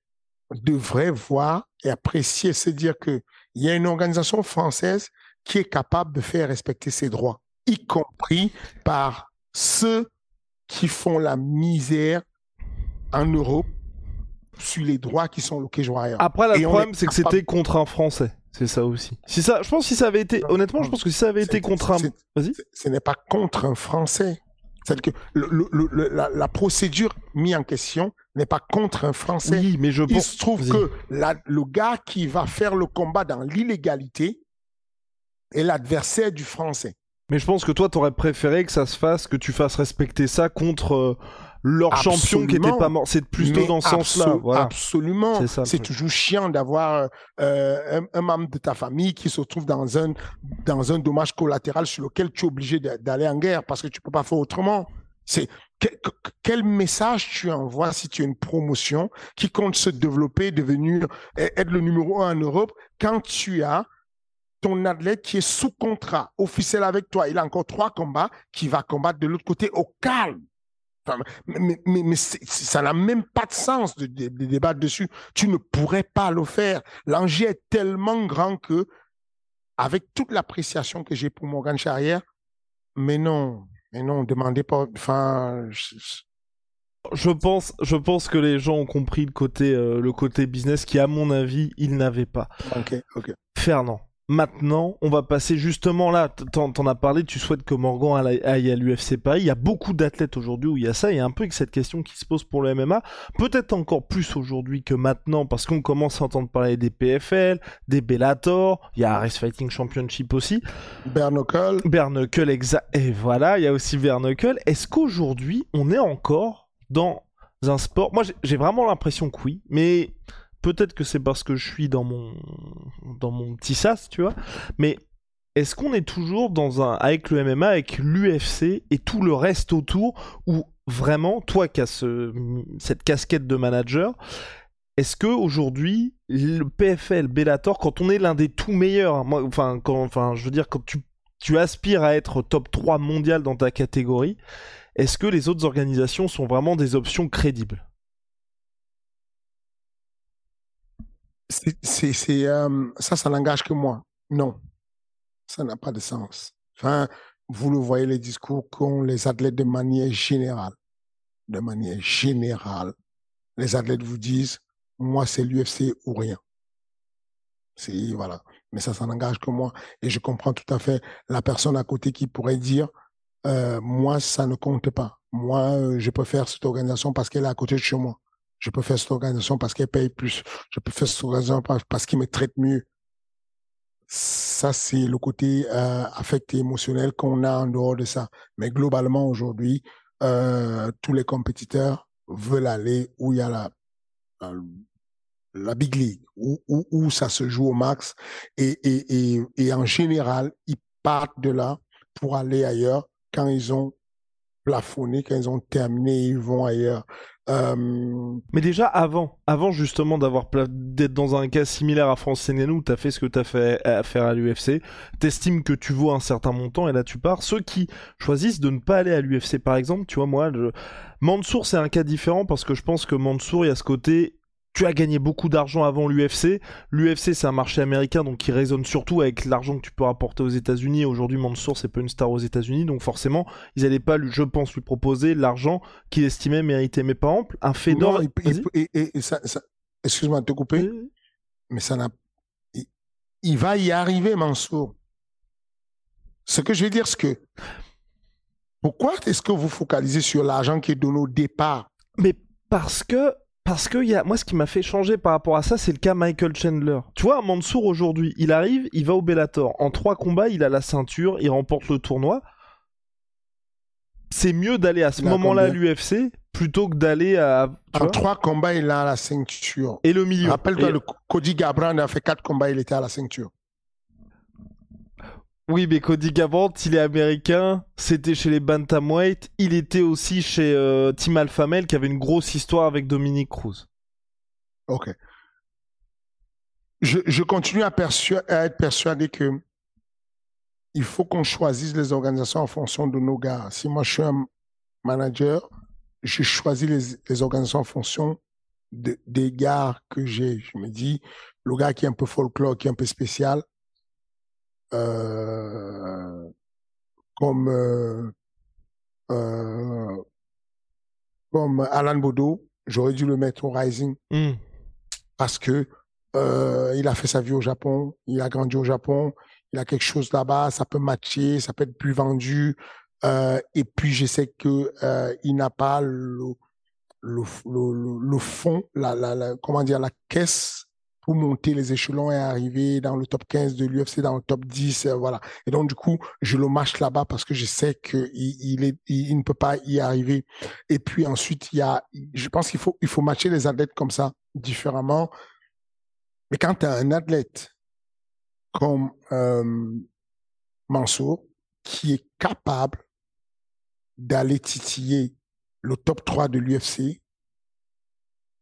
devraient voir et apprécier, c'est dire que il y a une organisation française qui est capable de faire respecter ses droits, y compris par ceux qui font la misère en Europe sur les droits qui sont loqués ailleurs. Après, le problème, c'est que c'était contre un Français. C'est ça aussi. Si ça, je pense que si ça avait été, honnêtement, je pense que si ça avait été contre un, vas-y. Ce n'est pas contre un Français. C'est que le, le, la, la, procédure mise en question n'est pas contre un Français. Oui, mais je Il se trouve que la, le gars qui va faire le combat dans l'illégalité est l'adversaire du Français. Mais je pense que toi, t'aurais préféré que ça se fasse, que tu fasses respecter ça contre euh, leur champion qui était pas mort. C'est plutôt dans ce sens-là. Voilà. Absolument. C'est toujours chiant d'avoir euh, un, un, membre de ta famille qui se trouve dans un, dans un dommage collatéral sur lequel tu es obligé d'aller en guerre parce que tu peux pas faire autrement. C'est quel message tu envoies si tu as une promotion qui compte se développer, devenir être le numéro un en Europe quand tu as ton athlète qui est sous contrat officiel avec toi, il a encore trois combats, qui va combattre de l'autre côté au calme. Mais, mais, mais ça n'a même pas de sens de, de, de, débattre dessus. Tu ne pourrais pas le faire. L'enjeu est tellement grand que, avec toute l'appréciation que j'ai pour Morgan Charrière, mais non, mais non, demandez pas. Enfin, je... je pense, je pense que les gens ont compris le côté, euh, le côté business qui, à mon avis, ils n'avaient pas. Ok, ok. Fernand, Maintenant, on va passer justement là, t'en, t'en as parlé, tu souhaites que Morgan aille à l'UFC Paris. Il y a beaucoup d'athlètes aujourd'hui où il y a ça, il y a un peu que cette question qui se pose pour le MMA, peut-être encore plus aujourd'hui que maintenant, parce qu'on commence à entendre parler des PFL, des Bellator, il y a Race Fighting Championship aussi. Bernuckle. Bernuckle, exact. Et voilà, il y a aussi Bernuckle. Est-ce qu'aujourd'hui, on est encore dans un sport? Moi, j'ai, j'ai vraiment l'impression que oui, mais peut-être que c'est parce que je suis dans mon dans mon petit sas, tu vois. Mais est-ce qu'on est toujours dans un avec le MMA, avec l'UFC et tout le reste autour où vraiment toi qui as ce, cette casquette de manager, est-ce que aujourd'hui le PFL, Bellator, quand on est l'un des tout meilleurs, enfin, quand, enfin, je veux dire, quand tu, tu aspires à être top 3 mondial dans ta catégorie, est-ce que les autres organisations sont vraiment des options crédibles? C'est, euh, ça, ça n'engage que moi. Non, ça n'a pas de sens. Enfin, vous le voyez, les discours qu'ont les athlètes de manière générale. De manière générale, les athlètes vous disent, moi, c'est l'UFC ou rien. C'est, voilà. Mais ça, ça n'engage que moi. Et je comprends tout à fait la personne à côté qui pourrait dire, euh, moi, ça ne compte pas. Moi, euh, je peux faire cette organisation parce qu'elle est à côté de chez moi. Je peux faire cette organisation parce qu'elle paye plus. Je peux faire cette organisation parce qu'il me traite mieux. Ça, c'est le côté euh, affecté émotionnel qu'on a en dehors de ça. Mais globalement, aujourd'hui, euh, tous les compétiteurs veulent aller où il y a la, la, big league, où, où, où, ça se joue au max. Et, et, et, et en général, ils partent de là pour aller ailleurs quand ils ont plafonné, quand ils ont terminé, ils vont ailleurs. Euh... Mais déjà avant, avant justement d'avoir d'être dans un cas similaire à France Sénénou, t'as fait ce que t'as fait à faire à l'UFC, t'estimes que tu vaux un certain montant et là tu pars. Ceux qui choisissent de ne pas aller à l'UFC par exemple, tu vois moi, je... Mansour c'est un cas différent parce que je pense que Mansour il y a ce côté tu as gagné beaucoup d'argent avant l'UFC. L'UFC, c'est un marché américain, donc qui résonne surtout avec l'argent que tu peux rapporter aux États-Unis. Aujourd'hui, Mansour, c'est pas une star aux États-Unis, donc forcément, ils n'allaient pas, je pense, lui proposer l'argent qu'il estimait mériter. Mais par exemple, un Fedor. et, et, ça, excuse-moi de te couper, mais ça n'a. Il, va y arriver, Mansour. Ce que je veux dire, c'est que. Pourquoi est-ce que vous focalisez sur l'argent qui est donné au départ? Mais parce que parce que y a, moi, ce qui m'a fait changer par rapport à ça, c'est le cas Michael Chandler. Tu vois, Mansour aujourd'hui, il arrive, il va au Bellator. En trois combats, il a la ceinture, il remporte le tournoi. C'est mieux d'aller à ce moment-là à l'UFC plutôt que d'aller à. En trois combats, il a la ceinture. Et le milieu. Rappelle-toi, le Cody Gabran a fait quatre combats, il était à la ceinture. Oui, mais Cody Garbrandt, il est américain, c'était chez les Bantamweight, il était aussi chez euh, Tim Alphamel qui avait une grosse histoire avec Dominique Cruz. Ok. Je, continue à, être persuadé que il faut qu'on choisisse les organisations en fonction de nos gars. Si moi je suis un manager, je choisis les, les organisations en fonction des gars que j'ai. Je me dis, le gars qui est un peu folklore, qui est un peu spécial, euh, comme euh, euh, comme Alan Bodo, j'aurais dû le mettre au Rising mm. parce que il a fait sa vie au Japon, il a grandi au Japon, il a quelque chose là-bas, ça peut matcher, ça peut être plus vendu. Et puis je sais que il n'a pas le, le, le, le, fond, la, la, la, comment dire, la caisse monter les échelons et arriver dans le top 15 de l'UFC, dans le top 10, euh, voilà. Et donc, du coup, je le mâche là-bas parce que je sais qu'il il, il, ne peut pas y arriver. Et puis ensuite, il y a, je pense qu'il faut, il faut matcher les athlètes comme ça, différemment. Mais quand tu as un athlète comme euh, Mansour, qui est capable d'aller titiller le top 3 de l'UFC,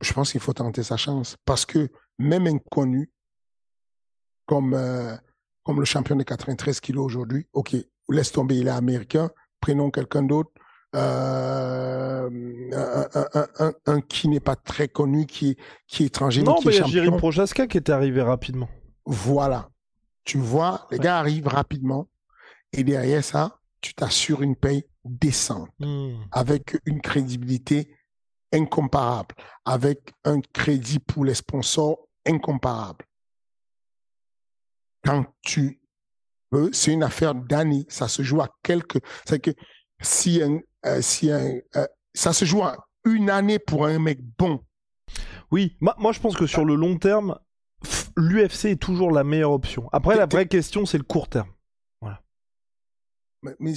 je pense qu'il faut tenter sa chance. Parce que même inconnu, comme, euh, comme le champion de 93 kilos aujourd'hui, ok, laisse tomber, il est américain, prenons quelqu'un d'autre, euh, un, un, un, qui n'est pas très connu, qui, qui est étranger. Non, mais il y a Jiri Projaska qui était arrivé rapidement. Voilà. Tu vois, les gars arrivent rapidement et derrière ça, tu t'assures une paye décente hmm. avec une crédibilité incomparable, avec un crédit pour les sponsors incomparable. Quand tu veux, c'est une affaire d'années, ça se joue à quelques. C'est que si un, euh, si un, euh, ça se joue à une année pour un mec bon. Oui, moi, moi je pense que sur le long terme, l'UFC est toujours la meilleure option. Après, la vraie question, c'est le court terme. Voilà. Mais,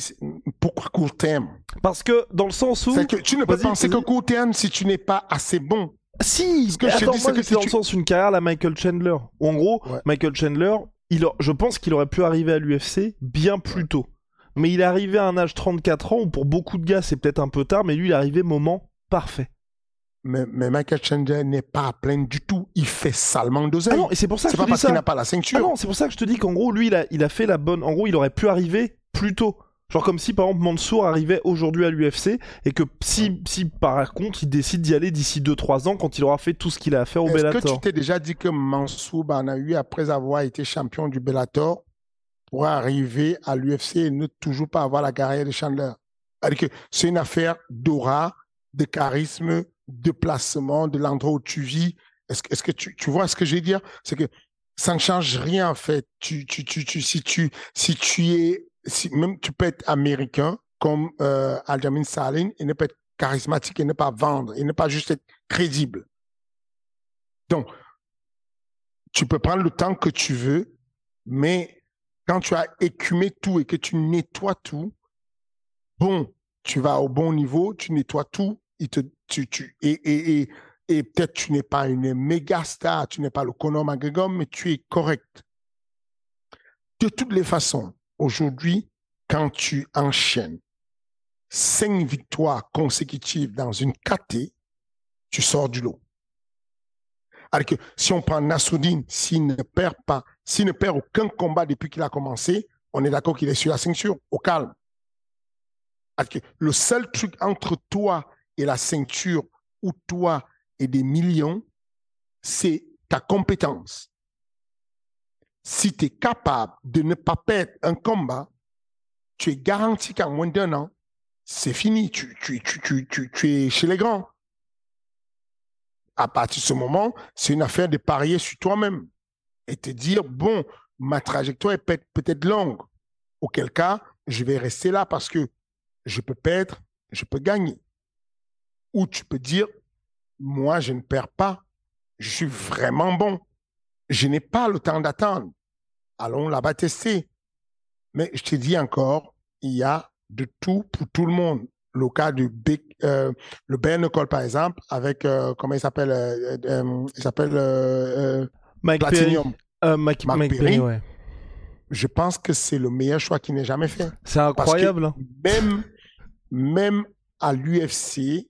pourquoi court terme? Parce que dans le sens où. Que tu ne peux penser que court terme si tu n'es pas assez bon. Si, que attends, moi c'est dans le sens une carrière à Michael Chandler. en gros, Michael Chandler, il je pense qu'il aurait pu arriver à l'UFC bien plus tôt. Mais il est arrivé à un âge 34 ans où pour beaucoup de gars c'est peut-être un peu tard, mais lui il est arrivé moment parfait. mais, mais Michael Chandler n'est pas à plaindre du tout. Il fait salement Ah d'oseille. non, et c'est pour ça que c'est je pas te dis parce qu'il n'a pas la Ah ceinture. non, c'est pour ça que je te dis qu'en gros, lui, il a, il a fait la bonne. En gros, il aurait pu arriver plus tôt. Genre comme si par exemple Mansour arrivait aujourd'hui à l'UFC et que si, si par contre il décide d'y aller d'ici 2-3 ans quand il aura fait tout ce qu'il a à faire au Est-ce que Bellator. tu t'es déjà dit que Mansour Banahui, après avoir été champion du Bellator, pourrait arriver à l'UFC et ne toujours pas avoir la carrière de Chandler? C'est une affaire d'aura, de charisme, de placement, de l'endroit où tu vis. Est-ce que, est-ce que tu, tu vois ce que je veux dire? C'est que ça ne change rien en fait. Tu, tu, tu, tu, si tu, si tu es, même tu peux être américain comme euh, Aljamain Saline et ne pas être charismatique et ne pas vendre et ne pas juste être crédible. Donc, tu peux prendre le temps que tu veux, mais quand tu as écumé tout et que tu nettoies tout, bon, tu vas au bon niveau, tu nettoies tout, et peut-être tu n'es pas une méga star, tu n'es pas le Conor McGregor, mais tu es correct. De toutes les façons, aujourd'hui, quand tu enchaînes cinq victoires consécutives dans une KT, tu sors du lot. Alors que si on prend Nassoudine, s'il ne perd pas, s'il ne perd aucun combat depuis qu'il a commencé, on est d'accord qu'il est sur la ceinture, au calme. Alors que le seul truc entre toi et la ceinture, ou toi et des millions, c'est ta compétence. Si tu es capable de ne pas perdre un combat, tu es garanti qu'en moins d'un an, c'est fini. Tu, es chez les grands. À partir de ce moment, c'est une affaire de parier sur toi-même et te dire, bon, ma trajectoire est peut- peut-être longue. Auquel cas, je vais rester là parce que je peux perdre, je peux gagner. Ou tu peux dire, moi, je ne perds pas. Je suis vraiment bon. Je n'ai pas le temps d'attendre. Allons là-bas tester. Mais je te dis encore, il y a de tout pour tout le monde. Le cas du Big, euh, le Ben Nicole, par exemple, avec, euh, comment il s'appelle, euh, il s'appelle Mike. Platinum. Mike, Mike Perry. Perry, ouais. Je pense que c'est le meilleur choix qu'il n'ait jamais fait. C'est incroyable. hein. Même, même à l'UFC,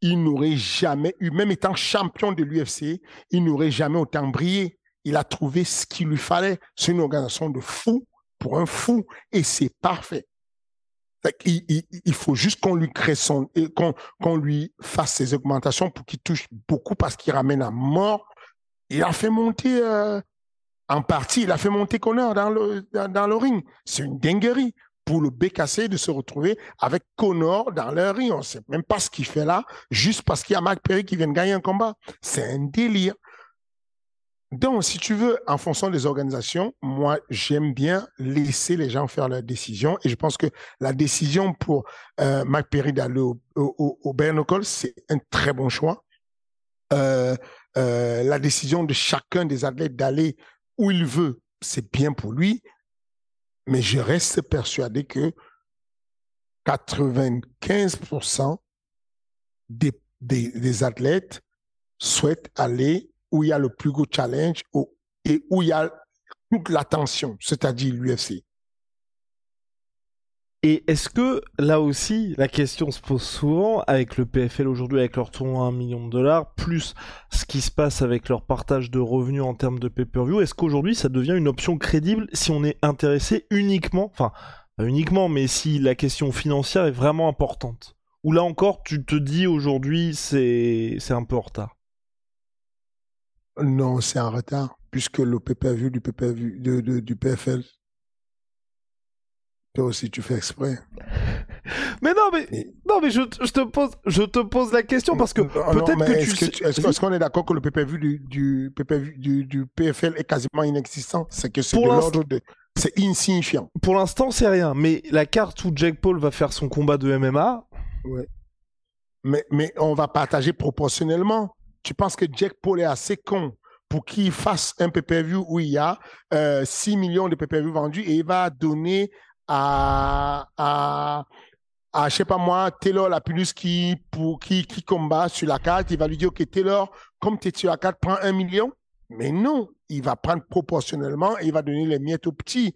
il n'aurait jamais eu, même étant champion de l'UFC, il n'aurait jamais autant brillé. Il a trouvé ce qu'il lui fallait. C'est une organisation de fou pour un fou et c'est parfait. Il, faut juste qu'on lui crée son, et qu'on lui fasse ses augmentations pour qu'il touche beaucoup parce qu'il ramène à mort. Il a fait monter, euh, en partie, il a fait monter Connor dans le, dans, le ring. C'est une dinguerie pour le BKC de se retrouver avec Connor dans le ring. On ne sait même pas ce qu'il fait là, juste parce qu'il y a Marc Perry qui vient de gagner un combat. C'est un délire. Donc, si tu veux, en fonction des organisations, moi, j'aime bien laisser les gens faire leurs décisions. Et je pense que la décision pour euh, Marc Perry d'aller au, au, au, knuckle, c'est un très bon choix. Euh, euh, la décision de chacun des athlètes d'aller où il veut, c'est bien pour lui. Mais je reste persuadé que 95% des, des, des athlètes souhaitent aller où il y a le plus gros challenge et où il y a toute l'attention, c'est-à-dire l'UFC. Et est-ce que là aussi, la question se pose souvent avec le PFL aujourd'hui, avec leur tournoi à 1 million de dollars, plus ce qui se passe avec leur partage de revenus en termes de pay-per-view, est-ce qu'aujourd'hui ça devient une option crédible si on est intéressé uniquement, enfin pas uniquement, mais si la question financière est vraiment importante? Ou là encore, tu te dis aujourd'hui c'est un peu en retard? Non, c'est en retard, puisque le PPV du PPV de, de- du PFL, toi aussi tu fais exprès. Mais non, mais Et- non, mais je, je te pose, je te pose la question parce que peut-être que est-ce tu que- est-ce qu'on est d'accord que le PPV du, du, PPV du, du PFL est quasiment inexistant? C'est que c'est Pour de l'instant- l'ordre de. C'est insignifiant. pour l'instant c'est rien, mais la carte où Jake Paul va faire son combat de MMA, Mais, mais on va partager proportionnellement. Tu penses que Jack Paul est assez con pour qu'il fasse un pay-per-view où il y a euh, 6 millions de pay-per-view vendus et il va donner à, à, sais pas moi, Taylor Lapillus qui, pour, qui, qui combat sur la carte. Il va lui dire, OK, Taylor, comme tu es sur la carte, prends un million. Mais non, il va prendre proportionnellement et il va donner les miettes aux petits.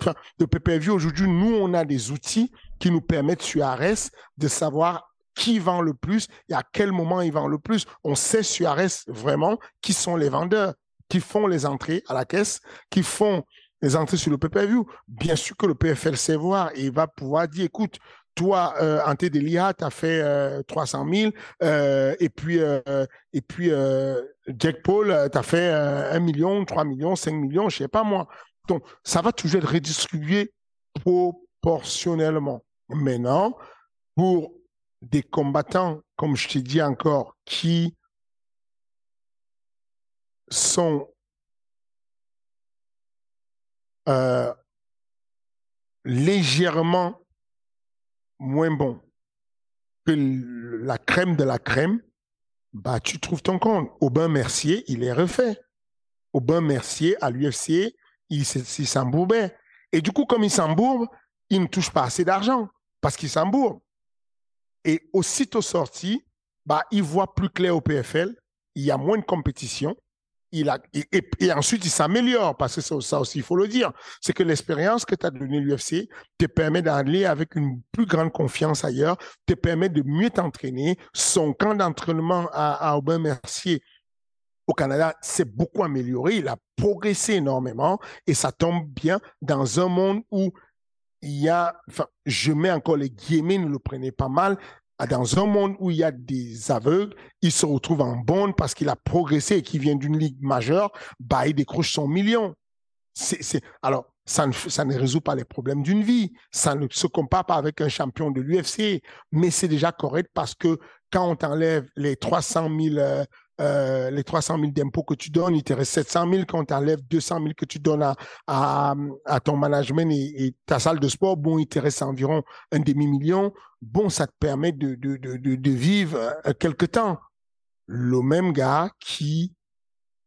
Enfin, de pay-per-view, aujourd'hui, nous, on a des outils qui nous permettent sur Ares de savoir qui vend le plus et à quel moment il vend le plus. On sait sur vraiment qui sont les vendeurs, qui font les entrées à la caisse, qui font les entrées sur le PPV. Bien sûr que le PFL sait voir et il va pouvoir dire, écoute, toi, euh, Ante Delia, tu as fait euh, 300 000, euh, et puis, euh, et puis euh, Jack Paul, tu as fait 1 million, 3 millions, 5 millions, je sais pas moi. Donc, ça va toujours être redistribué proportionnellement. Maintenant, pour des combattants, comme je t'ai dit encore, qui sont euh, légèrement moins bons que la crème de la crème, bah, tu trouves ton compte. Aubin Mercier, il est refait. Aubin Mercier, à l'UFC, il, s'embourbait. Et du coup, comme il s'embourbe, il ne touche pas assez d'argent parce qu'il s'embourbe. Et aussitôt sorti, bah, il voit plus clair au PFL, il y a moins de compétition, il a, et, ensuite il s'améliore, parce que ça, aussi, il faut le dire, c'est que l'expérience que tu as donnée l'UFC te permet d'aller avec une plus grande confiance ailleurs, te permet de mieux t'entraîner. Son camp d'entraînement à, à Aubin Mercier au Canada s'est beaucoup amélioré, il a progressé énormément et ça tombe bien dans un monde où il y a, enfin, je mets encore les guillemets, ne le prenez pas mal, dans un monde où il y a des aveugles, il se retrouve en bonne parce qu'il a progressé et qu'il vient d'une ligue majeure, bah, il décroche son million. Alors, ça ne, ça ne résout pas les problèmes d'une vie. Ça ne se compare pas avec un champion de l'UFC, mais c'est déjà correct parce que quand on t'enlève les 300 000 euh, les 300 000 d'impôts que tu donnes, il te reste 700 000 quand tu enlèves 200 000 que tu donnes à, à, à ton management et, ta salle de sport. Bon, il te reste environ un demi-million. Bon, ça te permet de, de, de, de, vivre euh, quelque temps. Le même gars qui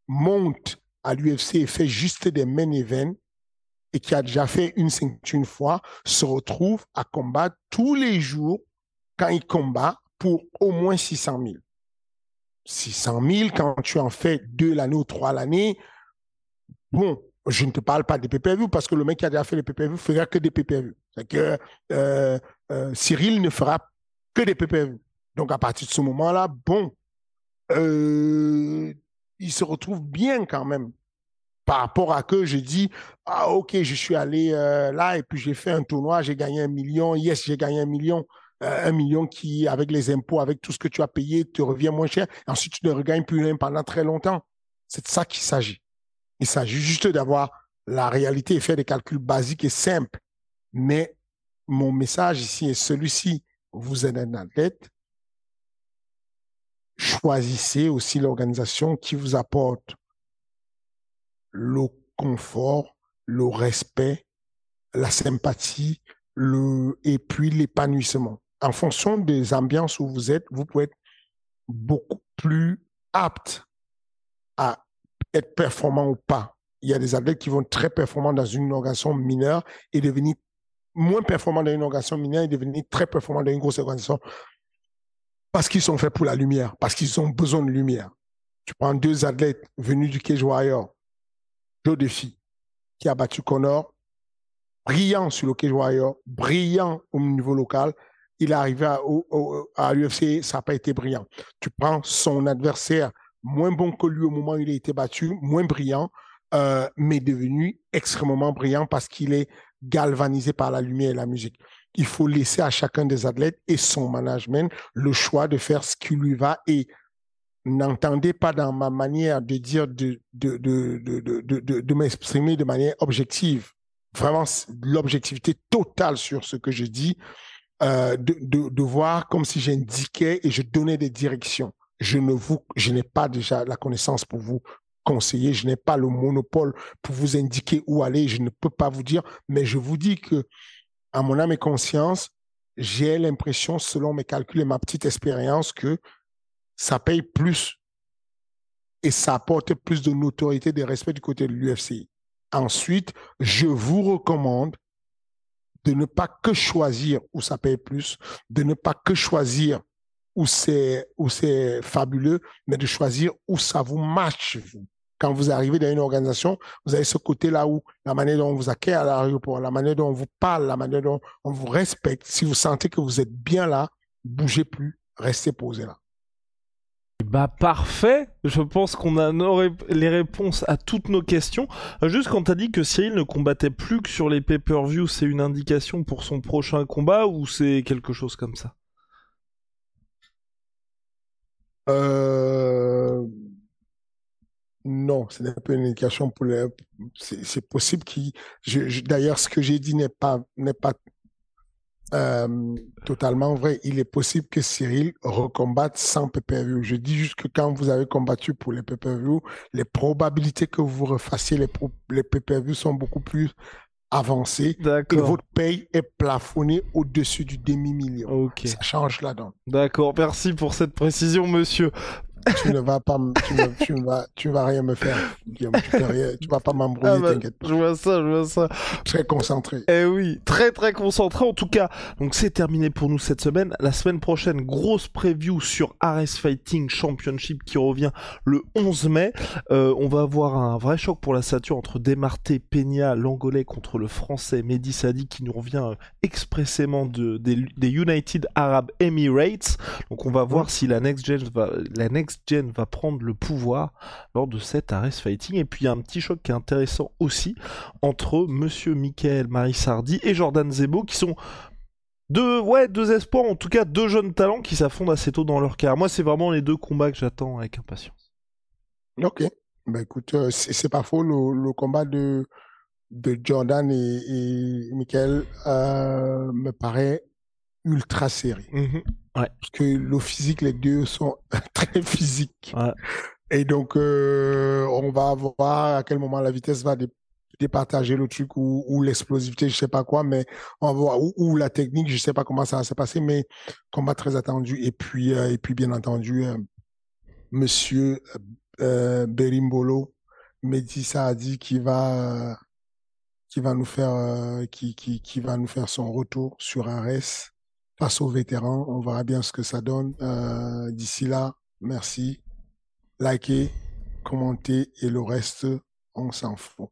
monte à l'UFC et fait juste des main events et qui a déjà fait une une fois, se retrouve à combattre tous les jours quand il combat pour au moins 600 000. 600 000, quand tu en fais deux l'année ou trois l'année, bon, je ne te parle pas des PPV parce que le mec qui a déjà fait les PPV fera que des PPV. C'est que euh, euh, Cyril ne fera que des PPV. Donc à partir de ce moment-là, bon, euh, il se retrouve bien quand même par rapport à que je dis ah ok je suis allé là et puis j'ai fait un tournoi j'ai gagné un million yes j'ai gagné un million euh, un million qui, avec les impôts, avec tout ce que tu as payé, te revient moins cher. ensuite, tu ne regagnes plus rien pendant très longtemps. C'est de ça qu'il s'agit. Il s'agit juste d'avoir la réalité et faire des calculs basiques et simples. Mais mon message ici est celui-ci. Vous êtes un athlète. Choisissez aussi l'organisation qui vous apporte le confort, le respect, la sympathie, le, et puis l'épanouissement en fonction des ambiances où vous êtes, vous pouvez être beaucoup plus apte à être performant ou pas. Il y a des athlètes qui vont très performants dans une organisation mineure et devenir moins performants dans une organisation mineure et devenir très performants dans une grosse organisation parce qu'ils sont faits pour la lumière, parce qu'ils ont besoin de lumière. Tu prends deux athlètes venus du Cage Warrior, Joe Defi, qui a battu Connor, brillant sur le Cage Warrior, brillant au niveau local, il est arrivé à, l'UFC, ça n'a pas été brillant. Tu prends son adversaire moins bon que lui au moment où il a été battu, moins brillant, euh, mais devenu extrêmement brillant parce qu'il est galvanisé par la lumière et la musique. Il faut laisser à chacun des athlètes et son management le choix de faire ce qui lui va et n'entendez pas dans ma manière de dire de, de, de, de, m'exprimer de manière objective. Vraiment, l'objectivité totale sur ce que je dis. Euh, de, de, voir comme si j'indiquais et je donnais des directions. Je ne vous, je n'ai pas déjà la connaissance pour vous conseiller, je n'ai pas le monopole pour vous indiquer où aller, je ne peux pas vous dire, mais je vous dis que, à mon âme et conscience, j'ai l'impression, selon mes calculs et ma petite expérience, que ça paye plus et ça apporte plus de notoriété, de respect du côté de l'UFC. Ensuite, je vous recommande de ne pas que choisir où ça paye plus, de ne pas que choisir où c'est où c'est fabuleux, mais de choisir où ça vous vous. Quand vous arrivez dans une organisation, vous avez ce côté-là où la manière dont on vous accueille à l'aéroport, la manière dont on vous parle, la manière dont on vous respecte. Si vous sentez que vous êtes bien là, bougez plus, restez posé là. Bah parfait, je pense qu'on a les réponses à toutes nos questions. Juste quand t'as dit que Cyril ne combattait plus que sur les pay-per-view, c'est une indication pour son prochain combat ou c'est quelque chose comme ça? Euh... Non, ce n'est pas une indication pour les... C'est possible qu'il... D'ailleurs, ce que j'ai dit n'est pas, n'est pas euh, totalement vrai. Il est possible que Cyril recombatte sans PPV. Je dis juste que quand vous avez combattu pour les PPV, les probabilités que vous refassiez les, les PPV sont beaucoup plus avancées. Et votre paye est plafonnée au-dessus du demi-million. Ça change la donne. D'accord. Merci pour cette précision, monsieur tu ne vas pas, tu, ne, tu, vas, tu vas rien me faire, Guillaume. Tu, tu vas pas m'embrouiller, ah bah, t'inquiète Je vois ça, je vois ça. Très concentré. Eh oui, très très concentré. En tout cas, donc c'est terminé pour nous cette semaine. La semaine prochaine, grosse preview sur Ares Fighting Championship qui revient le 11 mai. Euh, on va avoir un vrai choc pour la stature entre Demarté, Peña, l'Angolais contre le Français Mehdi Sadi qui nous revient euh, expressément de, des, United Arab Emirates. Donc on va voir si la next gen va, la next Gen va prendre le pouvoir lors de cet Ares Fighting. Et puis il y a un petit choc qui est intéressant aussi entre Monsieur Michael Marissardi et Jordan Zebo qui sont deux, ouais, deux espoirs, en tout cas deux jeunes talents qui s'affondent assez tôt dans leur carrière. Moi, c'est vraiment les deux combats que j'attends avec impatience. Ok. Bah écoute, euh, c'est pas faux. Le, combat de, de Jordan et, et Michael euh, me paraît ultra serré. Parce que le physique, les deux sont très physiques. Et donc, euh, on va voir à quel moment la vitesse va départager le truc ou, l'explosivité, je sais pas quoi, mais on va voir, ou, la technique, je sais pas comment ça va se passer, mais combat très attendu. Et puis, euh, et puis bien entendu, euh, monsieur Berimbolo, Mehdi Saadi qui va, qui va nous faire, qui, qui, qui va nous faire son retour sur Ares passe aux vétérans. On verra bien ce que ça donne. Euh, d'ici là, merci. Likez, commentez et le reste, on s'en fout.